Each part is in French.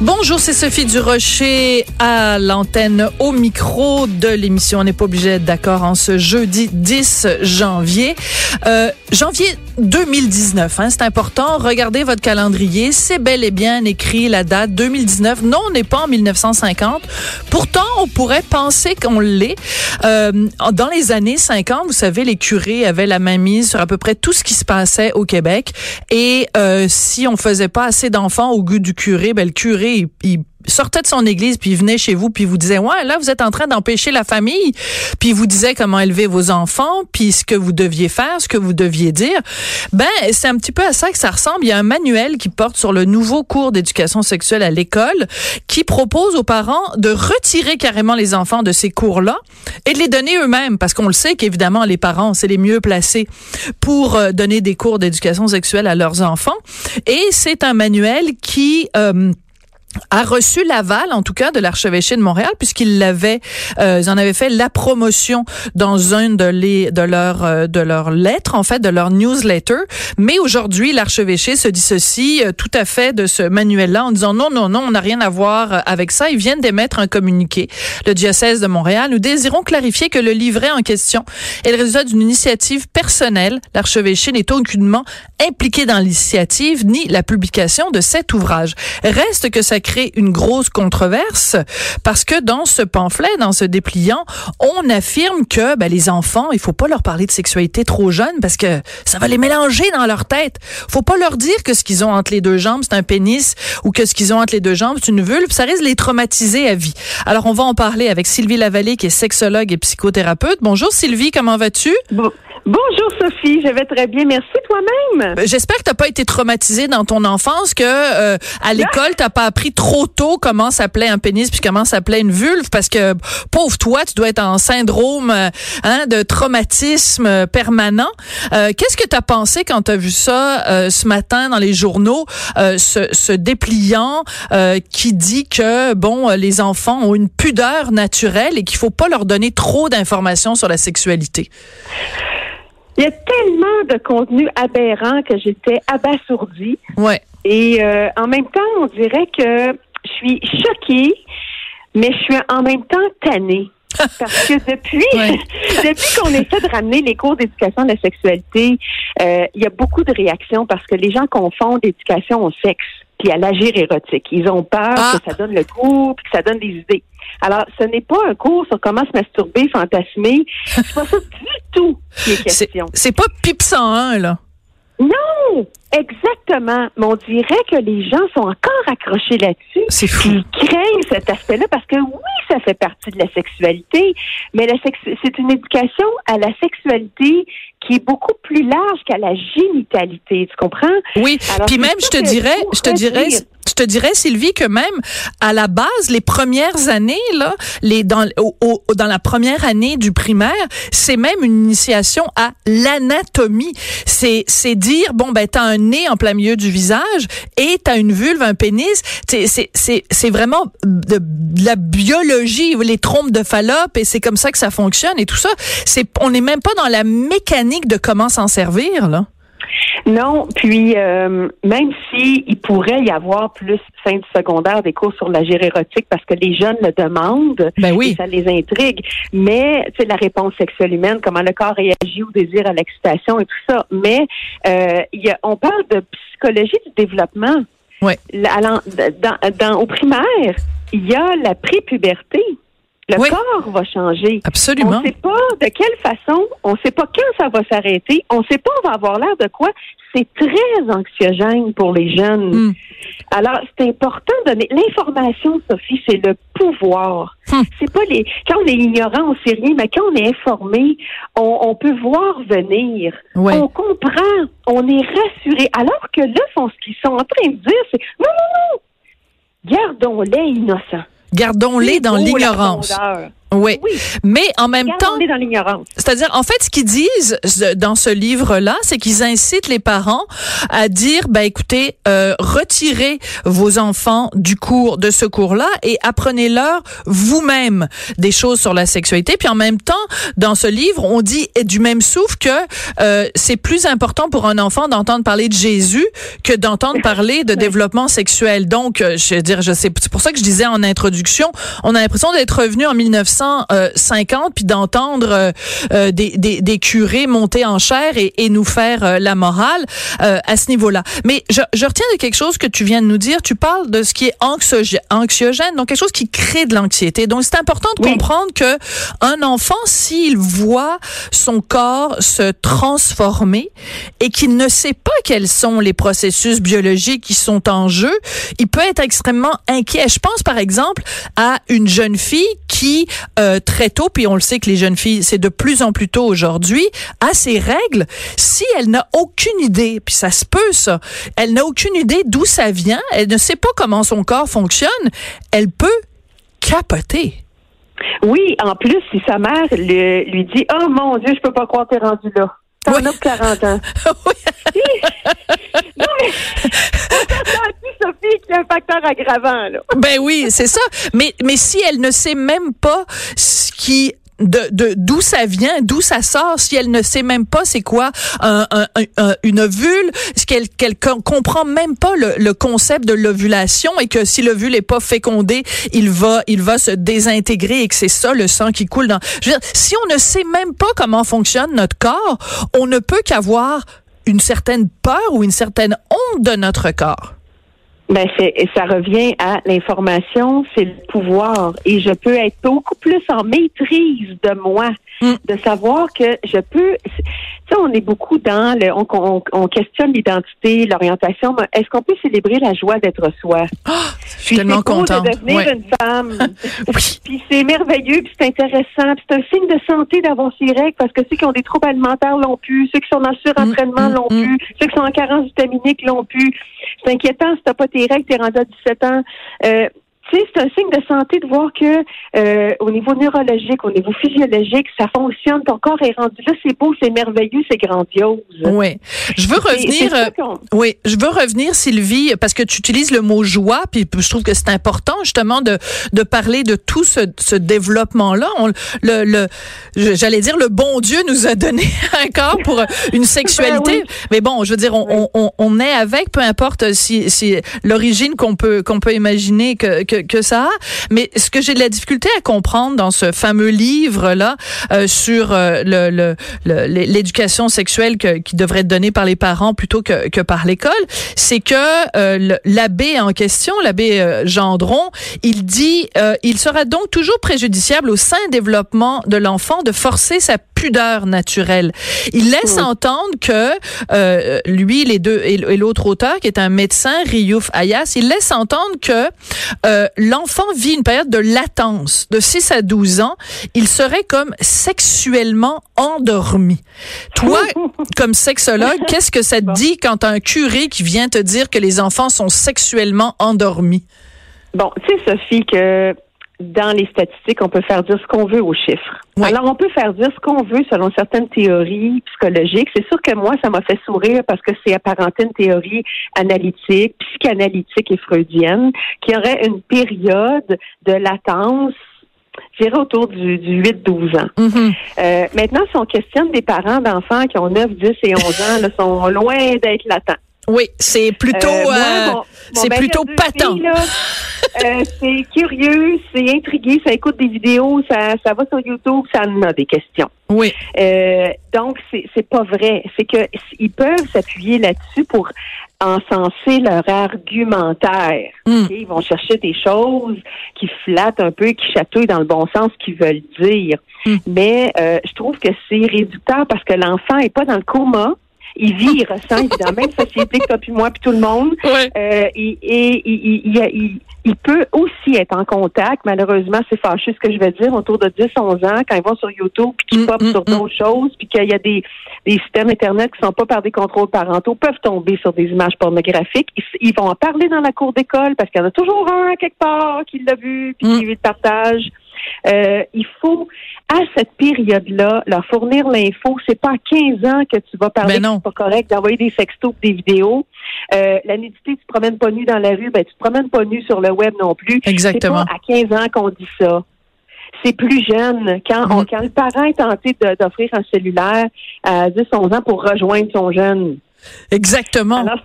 Bonjour, c'est Sophie Durocher à l'antenne au micro de l'émission. On n'est pas obligé d'être d'accord en ce jeudi 10 janvier. Euh, janvier 2019, hein, c'est important. Regardez votre calendrier. C'est bel et bien écrit la date 2019. Non, on n'est pas en 1950. Pourtant, on pourrait penser qu'on l'est. Euh, dans les années 50, vous savez, les curés avaient la main mise sur à peu près tout ce qui se passait au Québec. Et euh, si on faisait pas assez d'enfants au goût du curé, ben le curé il sortait de son église puis il venait chez vous puis il vous disait ouais là vous êtes en train d'empêcher la famille. Puis il vous disait comment élever vos enfants puis ce que vous deviez faire ce que vous deviez dire. Ben c'est un petit peu à ça que ça ressemble. Il y a un manuel qui porte sur le nouveau cours d'éducation sexuelle à l'école qui propose aux parents de retirer carrément les enfants de ces cours là et de les donner eux-mêmes parce qu'on le sait qu'évidemment les parents c'est les mieux placés pour euh, donner des cours d'éducation sexuelle à leurs enfants. Et c'est un manuel qui euh, a reçu l'aval, en tout cas, de l'archevêché de Montréal, puisqu'ils l'avaient, euh, ils en avaient fait la promotion dans une de les de leurs euh, de leurs lettres, en fait, de leur newsletter. Mais aujourd'hui, l'archevêché se dissocie euh, tout à fait de ce manuel-là en disant non, non, non, on n'a rien à voir euh, avec ça. Ils viennent d'émettre un communiqué. Le diocèse de Montréal. Nous désirons clarifier que le livret en question est le résultat d'une initiative personnelle. L'archevêché n'est aucunement impliqué dans l'initiative ni la publication de cet ouvrage. Reste que ça crée une grosse controverse parce que dans ce pamphlet, dans ce dépliant, on affirme que ben, les enfants, il faut pas leur parler de sexualité trop jeune parce que ça va les mélanger dans leur tête. Faut pas leur dire que ce qu'ils ont entre les deux jambes, c'est un pénis ou que ce qu'ils ont entre les deux jambes, c'est une vulve. Ça risque de les traumatiser à vie. Alors, on va en parler avec Sylvie Lavallée, qui est sexologue et psychothérapeute. Bonjour Sylvie, comment vas-tu? Bon. Bonjour Sophie, je vais très bien, merci toi-même. Ben, J'espère que t'as pas été traumatisée dans ton enfance, que euh, à l'école t'as pas appris trop tôt comment s'appelait un pénis puis comment s'appelait une vulve, parce que pauvre toi, tu dois être en syndrome euh, hein, de traumatisme permanent. Euh, Qu'est-ce que t'as pensé quand t'as vu ça euh, ce matin dans les journaux, euh, ce, ce dépliant qui dit que bon, les enfants ont une pudeur naturelle et qu'il faut pas leur donner trop d'informations sur la sexualité? Il y a tellement de contenu aberrant que j'étais abasourdie. Ouais. Et euh, en même temps, on dirait que je suis choquée, mais je suis en même temps tannée. Parce que depuis, Ouais. depuis qu'on essaie de ramener les cours d'éducation de la sexualité, euh, il y a beaucoup de réactions parce que les gens confondent éducation au sexe puis à l'agir érotique. Ils ont peur Ah. que ça donne le cours puis que ça donne des idées. Alors, ce n'est pas un cours sur comment se masturber, fantasmer. C'est pas ça du tout qui est question. c'est pas PIP 101 là. Non, exactement. Mais on dirait que les gens sont encore accrochés là-dessus. C'est fou. Ils craignent cet aspect-là parce que oui, ça fait partie de la sexualité, mais la sex- c'est une éducation à la sexualité qui est beaucoup plus large qu'à la génitalité. Tu comprends? Oui, Alors, puis même je te dirais, je te dirais, je te dirais Sylvie que même à la base les premières années là, les dans au- au- dans la première année du primaire, c'est même une initiation à l'anatomie. C'est c'est dire bon ben t'as un nez en plein milieu du visage et t'as une vulve, un pénis. C'est c'est c'est c'est vraiment de, de la biologie, les trompes de Fallope et c'est comme ça que ça fonctionne et tout ça. C'est on n'est même pas dans la mécanique de comment s'en servir là? Non, puis euh, même si il pourrait y avoir plus fin du secondaire des cours sur l'agir érotique parce que les jeunes le demandent, Ben oui. et ça les intrigue. Mais sais la réponse sexuelle humaine, comment le corps réagit au désir, à l'excitation et tout ça. Mais euh, il y a, on parle de psychologie du développement. Ouais. La- allant- dans, dans- au primaire, il y a la prépuberté. Le Oui. corps va changer. Absolument. On ne sait pas de quelle façon, on ne sait pas quand ça va s'arrêter, on ne sait pas on va avoir l'air de quoi. C'est très anxiogène pour les jeunes. Hmm. Alors, c'est important de donner l'information, Sophie, c'est le pouvoir. Hmm. C'est pas les quand on est ignorant, on sait rien, mais quand on est informé, on, on peut voir venir. On comprend, on est rassuré. Alors que là, ce qu'ils sont en train de dire, c'est non, non, non, gardons-les innocents. Gardons-les dans Oh, l'ignorance. Oui. Mais en même temps, on est dans l'ignorance. C'est-à-dire, en fait, ce qu'ils disent dans ce livre-là, c'est qu'ils incitent les parents à dire, ben écoutez, euh, retirez vos enfants du cours de ce cours-là et apprenez-leur vous-même des choses sur la sexualité. Puis en même temps, dans ce livre, on dit du même souffle que euh, c'est plus important pour un enfant d'entendre parler de Jésus que d'entendre parler de développement sexuel. Donc, euh, je veux dire, je sais, c'est pour ça que je disais en introduction, on a l'impression d'être revenu en 1950 puis d'entendre euh, euh, des, des, des, curés monter en chair et, et nous faire euh, la morale à ce niveau-là. Mais je, je, retiens de quelque chose que tu viens de nous dire. Tu parles de ce qui est anxiogène, donc quelque chose qui crée de l'anxiété. Donc c'est important de comprendre que un enfant, s'il voit son corps se transformer et qu'il ne sait pas quels sont les processus biologiques qui sont en jeu, il peut être extrêmement inquiet. Je pense par exemple à une jeune fille qui euh, très tôt, puis on le sait que les jeunes filles, c'est de plus en plus tôt aujourd'hui, a ses règles. Si elle n'a aucune idée, puis ça se peut ça, elle n'a aucune idée d'où ça vient, elle ne sait pas comment son corps fonctionne, elle peut capoter. Oui, en plus, si sa mère lui dit Oh mon Dieu, je peux pas croire que t'es rendu là. T'en oui. as 40 ans. oui. non, mais Sophie, un facteur aggravant. Ben oui, c'est ça. Mais, mais si elle ne sait même pas ce qui de d'où ça vient, d'où ça sort, si elle ne sait même pas c'est quoi un, un, un, une ovule, qu'elle qu'elle comprend même pas le, le concept de l'ovulation et que si l'ovule est pas fécondé, il va il va se désintégrer et que c'est ça le sang qui coule dans. Je veux dire, si on ne sait même pas comment fonctionne notre corps, on ne peut qu'avoir une certaine peur ou une certaine honte de notre corps. Ben c'est ça revient à l'information, c'est le pouvoir et je peux être beaucoup plus en maîtrise de moi, mm. de savoir que je peux. Tu sais, on est beaucoup dans le, on, on, on questionne l'identité, l'orientation. mais Est-ce qu'on peut célébrer la joie d'être soi? Oh, Je suis tellement contente. de devenir ouais. une femme. oui. Puis c'est merveilleux, puis c'est intéressant, puis c'est un signe de santé d'avoir ces règles parce que ceux qui ont des troubles alimentaires l'ont plus, ceux qui sont en surentraînement Mm, mm, l'ont mm. plus, ceux qui sont en carence vitaminique l'ont plus. C'est inquiétant si t'as pas tes règles, t'es rendu à 17 ans. Euh, tu sais, c'est un signe de santé de voir que euh, au niveau neurologique, au niveau physiologique, ça fonctionne. Ton corps est rendu là, c'est beau, c'est merveilleux, c'est grandiose. Oui. Je veux revenir. Euh, oui, je veux revenir, Sylvie, parce que tu utilises le mot joie, puis je trouve que c'est important justement de de parler de tout ce, ce développement-là. Le, le j'allais dire le bon Dieu nous a donné un corps pour une sexualité, ben oui. mais bon, je veux dire, on, oui. on, on est avec, peu importe si, si l'origine qu'on peut qu'on peut imaginer que, que que ça. Mais ce que j'ai de la difficulté à comprendre dans ce fameux livre-là euh, sur euh, le, l'éducation le, sexuelle que, qui devrait être donnée par les parents plutôt que, que par l'école, c'est que euh, l'abbé en question, l'abbé euh, Gendron, il dit euh, il sera donc toujours préjudiciable au sain développement de l'enfant de forcer sa pudeur naturelle. Il laisse mmh. entendre que euh, lui, les deux et, et l'autre auteur, qui est un médecin, Riouf Ayas, il laisse entendre que euh, l'enfant vit une période de latence de 6 à 12 ans. Il serait comme sexuellement endormi. Toi, comme sexologue, qu'est-ce que ça te dit quand un curé qui vient te dire que les enfants sont sexuellement endormis? Bon, tu sais, Sophie, que dans les statistiques, on peut faire dire ce qu'on veut aux chiffres. Oui. Alors, on peut faire dire ce qu'on veut selon certaines théories psychologiques. C'est sûr que moi, ça m'a fait sourire parce que c'est apparenté une théorie analytique, psychanalytique et freudienne, qui aurait une période de latence je dirais autour du, du 8-12 ans. Mm -hmm. euh, maintenant, si on questionne des parents d'enfants qui ont 9, 10 et 11 ans, là, sont loin d'être latents. Oui, c'est plutôt, euh, mon, c'est plutôt patent. Euh, c'est curieux, c'est intrigué, ça écoute des vidéos, ça, ça va sur YouTube, ça en a des questions. Oui. Euh, donc, c'est pas vrai. C'est que ils peuvent s'appuyer là-dessus pour encenser leur argumentaire. Mm. Okay? Ils vont chercher des choses qui flattent un peu, qui chatouillent dans le bon sens, qu'ils veulent dire. Mm. Mais euh, je trouve que c'est réducteur parce que l'enfant est pas dans le coma. Il vit, il ressent, il vit dans la même société que toi puis moi puis tout le monde. Ouais. Euh, et, et, il, il, il, peut aussi être en contact. Malheureusement, c'est fâcheux ce que je vais dire, autour de 10-11 ans, quand ils vont sur YouTube puis qu'ils Mm, pop mm, sur mm. d'autres choses, puis qu'il y a des, des systèmes Internet qui sont pas par des contrôles parentaux, peuvent tomber sur des images pornographiques. Ils, ils vont en parler dans la cour d'école parce qu'il y en a toujours un quelque part qui l'a vu puis Mm. qui le partage. Euh, il faut, à cette période-là, leur fournir l'info. C'est pas à 15 ans que tu vas parler Ben c'est pas correct d'envoyer des sextos, des vidéos. Euh, la nudité, tu te promènes pas nu dans la rue, ben tu te promènes pas nu sur le web non plus. Exactement. C'est pas à 15 ans qu'on dit ça. C'est plus jeune. Quand, on- Mhm. quand le parent est tenté d'offrir un cellulaire à 10-11 ans pour rejoindre son jeune, Exactement. alors,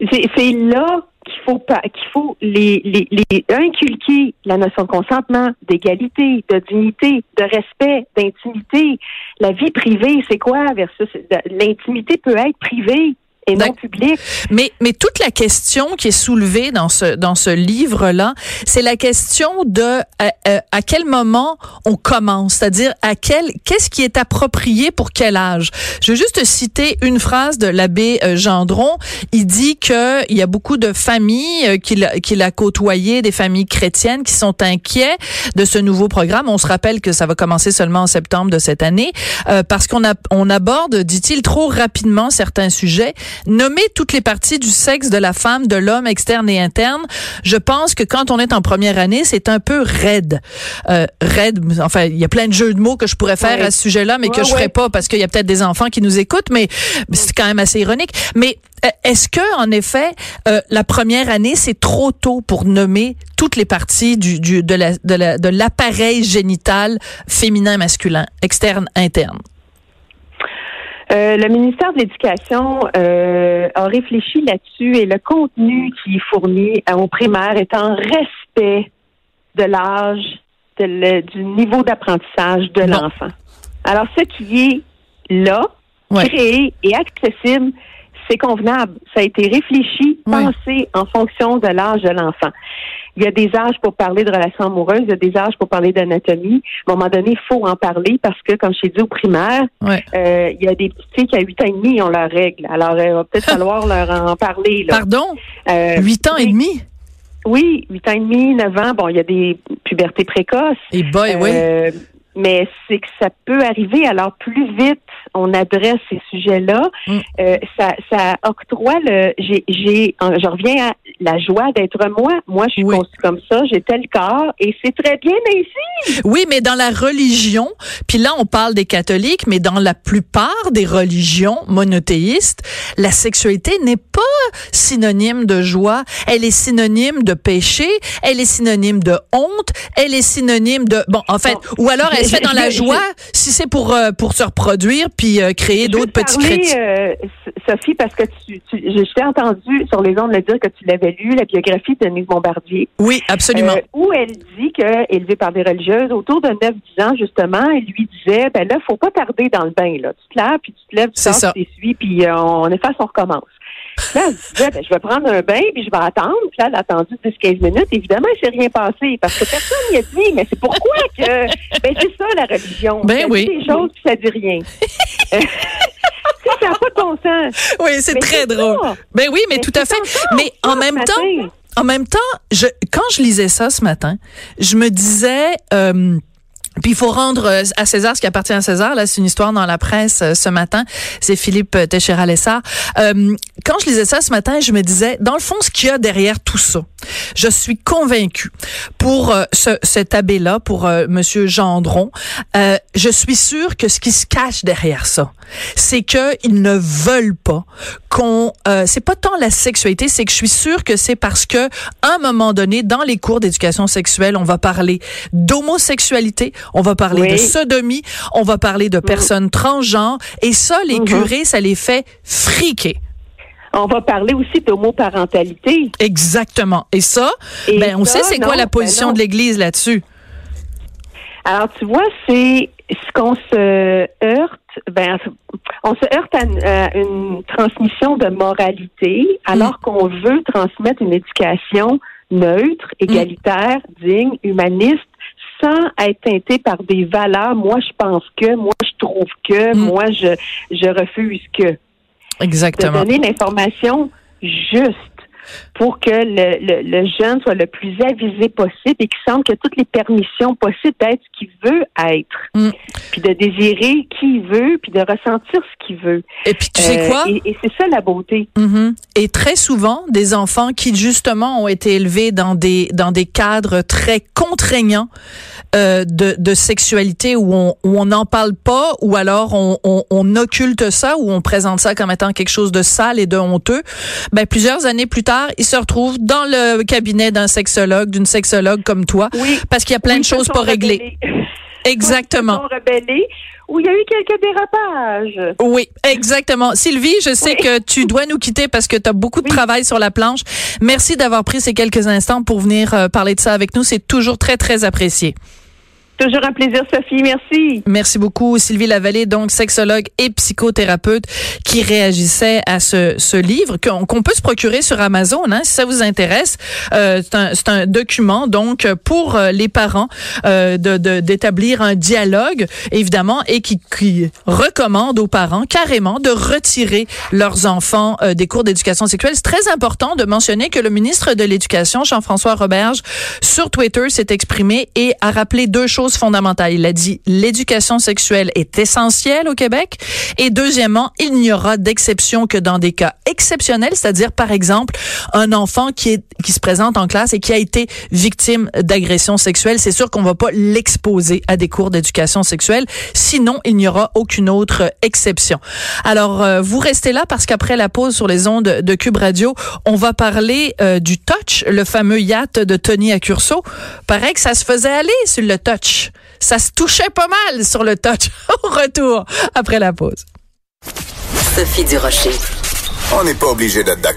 c'est là qu'il faut pas qu'il faut les, les, les inculquer la notion de consentement, d'égalité, de dignité, de respect, d'intimité. La vie privée, c'est quoi versus l'intimité peut être privée et non. Mais, mais toute la question qui est soulevée dans ce, dans ce livre-là, c'est la question de à, à- à quel moment on commence, c'est-à-dire à quel, qu'est-ce qui est approprié pour quel âge? Je vais juste citer une phrase de l'abbé euh, Gendron. Il dit que il y a beaucoup de familles euh, qu'il a- qu'il a côtoyées, des familles chrétiennes qui sont inquiets de ce nouveau programme. On se rappelle que ça va commencer seulement en septembre de cette année euh, parce qu'on a, on aborde, dit-il, trop rapidement certains sujets nommer toutes les parties du sexe de la femme, de l'homme externe et interne, je pense que quand on est en première année, c'est un peu raide. Euh, raide, enfin, il y a plein de jeux de mots que je pourrais faire Ouais. à ce sujet-là, mais que Ouais, je ferai ouais. pas parce qu'il y a peut-être des enfants qui nous écoutent, mais c'est quand même assez ironique. Mais euh, est-ce que, en effet, euh, la première année, c'est trop tôt pour nommer toutes les parties du, du de la de la de l'appareil génital féminin masculin, externe interne? Euh, le ministère de l'Éducation euh, a réfléchi là-dessus et le contenu qui est fourni euh, aux primaires est en respect de l'âge, du niveau d'apprentissage de l'enfant. Alors, ce qui est là, Ouais. créé et accessible, c'est convenable. Ça a été réfléchi, pensé en fonction de l'âge de l'enfant. Il y a des âges pour parler de relations amoureuses, il y a des âges pour parler d'anatomie. À un moment donné, il faut en parler parce que, comme je t'ai dit au primaire, euh, il y a des petites filles qui, à 8 ans et demi, ont leurs règles. Alors, il va peut-être falloir leur en parler. Là. Pardon? Euh, Huit ans et demi? Oui, 8 ans et demi, 9 ans. Bon, il y a des pubertés précoces. Et boy, oui. Euh, mais c'est que ça peut arriver. Alors, plus vite on adresse ces sujets-là, Mm. euh, ça, ça octroie le. J'ai, j'ai, je reviens à la joie d'être moi. Moi, je suis Oui. conçue comme ça. J'ai tel corps et c'est très bien ainsi. Oui, mais dans la religion, puis là on parle des catholiques, mais dans la plupart des religions monothéistes, la sexualité n'est pas synonyme de joie, elle est synonyme de péché, elle est synonyme de honte, elle est synonyme de bon en fait Bon. ou alors elle se fait dans la joie si c'est pour euh, pour se reproduire puis euh, créer d'autres petits chrétiens. euh, Sophie, parce que tu, tu, je, t'ai entendu sur les ondes le dire que tu l'avais lu, la biographie de Denise Bombardier. Oui, absolument. Euh, où elle dit que, élevée par des religieuses, autour de 9-10 ans, justement, elle lui disait, ben là, faut pas tarder dans le bain, là. Tu te laves, puis tu te lèves, tu sors, tu t'essuies, puis euh, on efface, on recommence. Là, elle disait, ben, je vais prendre un bain, puis je vais attendre. Puis là, elle a attendu 10-15 minutes. Évidemment, il s'est rien passé, parce que personne n'y a dit, mais c'est pourquoi que... Ben, c'est ça, la religion. Ben ça oui. dit des choses, puis ça dit rien. Euh, ça n'a pas de bon sens. Oui, c'est très drôle. ça. Ben oui, mais, Mais tout à fait. Mais en même temps, en même temps, je, quand je lisais ça ce matin, je me disais, euh, puis il faut rendre euh, à César ce qui appartient à César. Là, c'est une histoire dans la presse euh, ce matin. C'est Philippe euh, Teixeira-Lessard. Euh, quand je lisais ça ce matin, je me disais, dans le fond, ce qu'il y a derrière tout ça, je suis convaincue pour ce, cet abbé-là, pour Monsieur Gendron, je suis sûre que ce qui se cache derrière ça, c'est que ils ne veulent pas qu'on. C'est pas tant la sexualité, c'est que je suis sûre que c'est parce que à un moment donné, dans les cours d'éducation sexuelle, on va parler d'homosexualité, on va parler Oui. de sodomie, on va parler de personnes transgenres, et ça, les Mhm. curés, ça les fait friquer. On va parler aussi d'homoparentalité. Exactement. Et ça, Et ben on ça, sait c'est quoi la ben position de l'Église là-dessus. Alors, tu vois, c'est ce qu'on se heurte. Ben, on se heurte à une, à une transmission de moralité, alors qu'on veut transmettre une éducation neutre, égalitaire, digne, humaniste, sans être teinté par des valeurs. Moi, je pense que, moi, je trouve que, Mm. moi, je, je refuse que. De Exactement. donner l'information juste. Pour que le, le, jeune soit le plus avisé possible et qu'il semble que toutes les permissions possibles d'être ce qu'il veut être, mm. puis de désirer qui il veut, puis de ressentir ce qu'il veut. Et puis tu sais quoi? euh, Et, c'est ça la beauté. Mm-hmm. Et très souvent, des enfants qui justement ont été élevés dans des dans des cadres très contraignants euh, de, de sexualité où on où on n'en parle pas, ou alors on, on, on occulte ça, ou on présente ça comme étant quelque chose de sale et de honteux. Ben plusieurs années plus tard, ils se retrouvent dans le cabinet d'un sexologue, d'une sexologue comme toi, parce qu'il y a plein de choses pas réglées. Exactement. rebellés, où il y a eu quelques dérapages. Oui, exactement. Sylvie, je sais que tu dois nous quitter parce que tu as beaucoup de travail sur la planche. Merci d'avoir pris ces quelques instants pour venir euh, parler de ça avec nous. C'est toujours très, très apprécié. Toujours un plaisir, Sophie. Merci. Merci beaucoup, Sylvie Lavallée, donc sexologue et psychothérapeute, qui réagissait à ce, ce livre qu'on peut se procurer sur Amazon, hein, si ça vous intéresse. Euh, c'est un, un, document donc pour euh, les parents euh, de d'établir un dialogue, évidemment, et qui, qui, recommande aux parents carrément de retirer leurs enfants euh, des cours d'éducation sexuelle. C'est très important de mentionner que le ministre de l'Éducation, Jean-François Roberge, sur Twitter s'est exprimé et a rappelé deux choses fondamentale. Il a dit l'éducation sexuelle est essentielle au Québec. Et deuxièmement, il n'y aura d'exception que dans des cas exceptionnels, c'est-à-dire par exemple un enfant qui est qui se présente en classe et qui a été victime d'agression sexuelle. C'est sûr qu'on va pas l'exposer à des cours d'éducation sexuelle. Sinon, il n'y aura aucune autre exception. Alors, euh, vous restez là parce qu'après la pause sur les ondes de Cube Radio, on va parler euh, du touch, le fameux yacht de Tony Accurso. Paraît que ça se faisait aller sur le touch. Ça se touchait pas mal sur le touch au retour après la pause. Sophie Durocher. On n'est pas obligé d'être d'accord.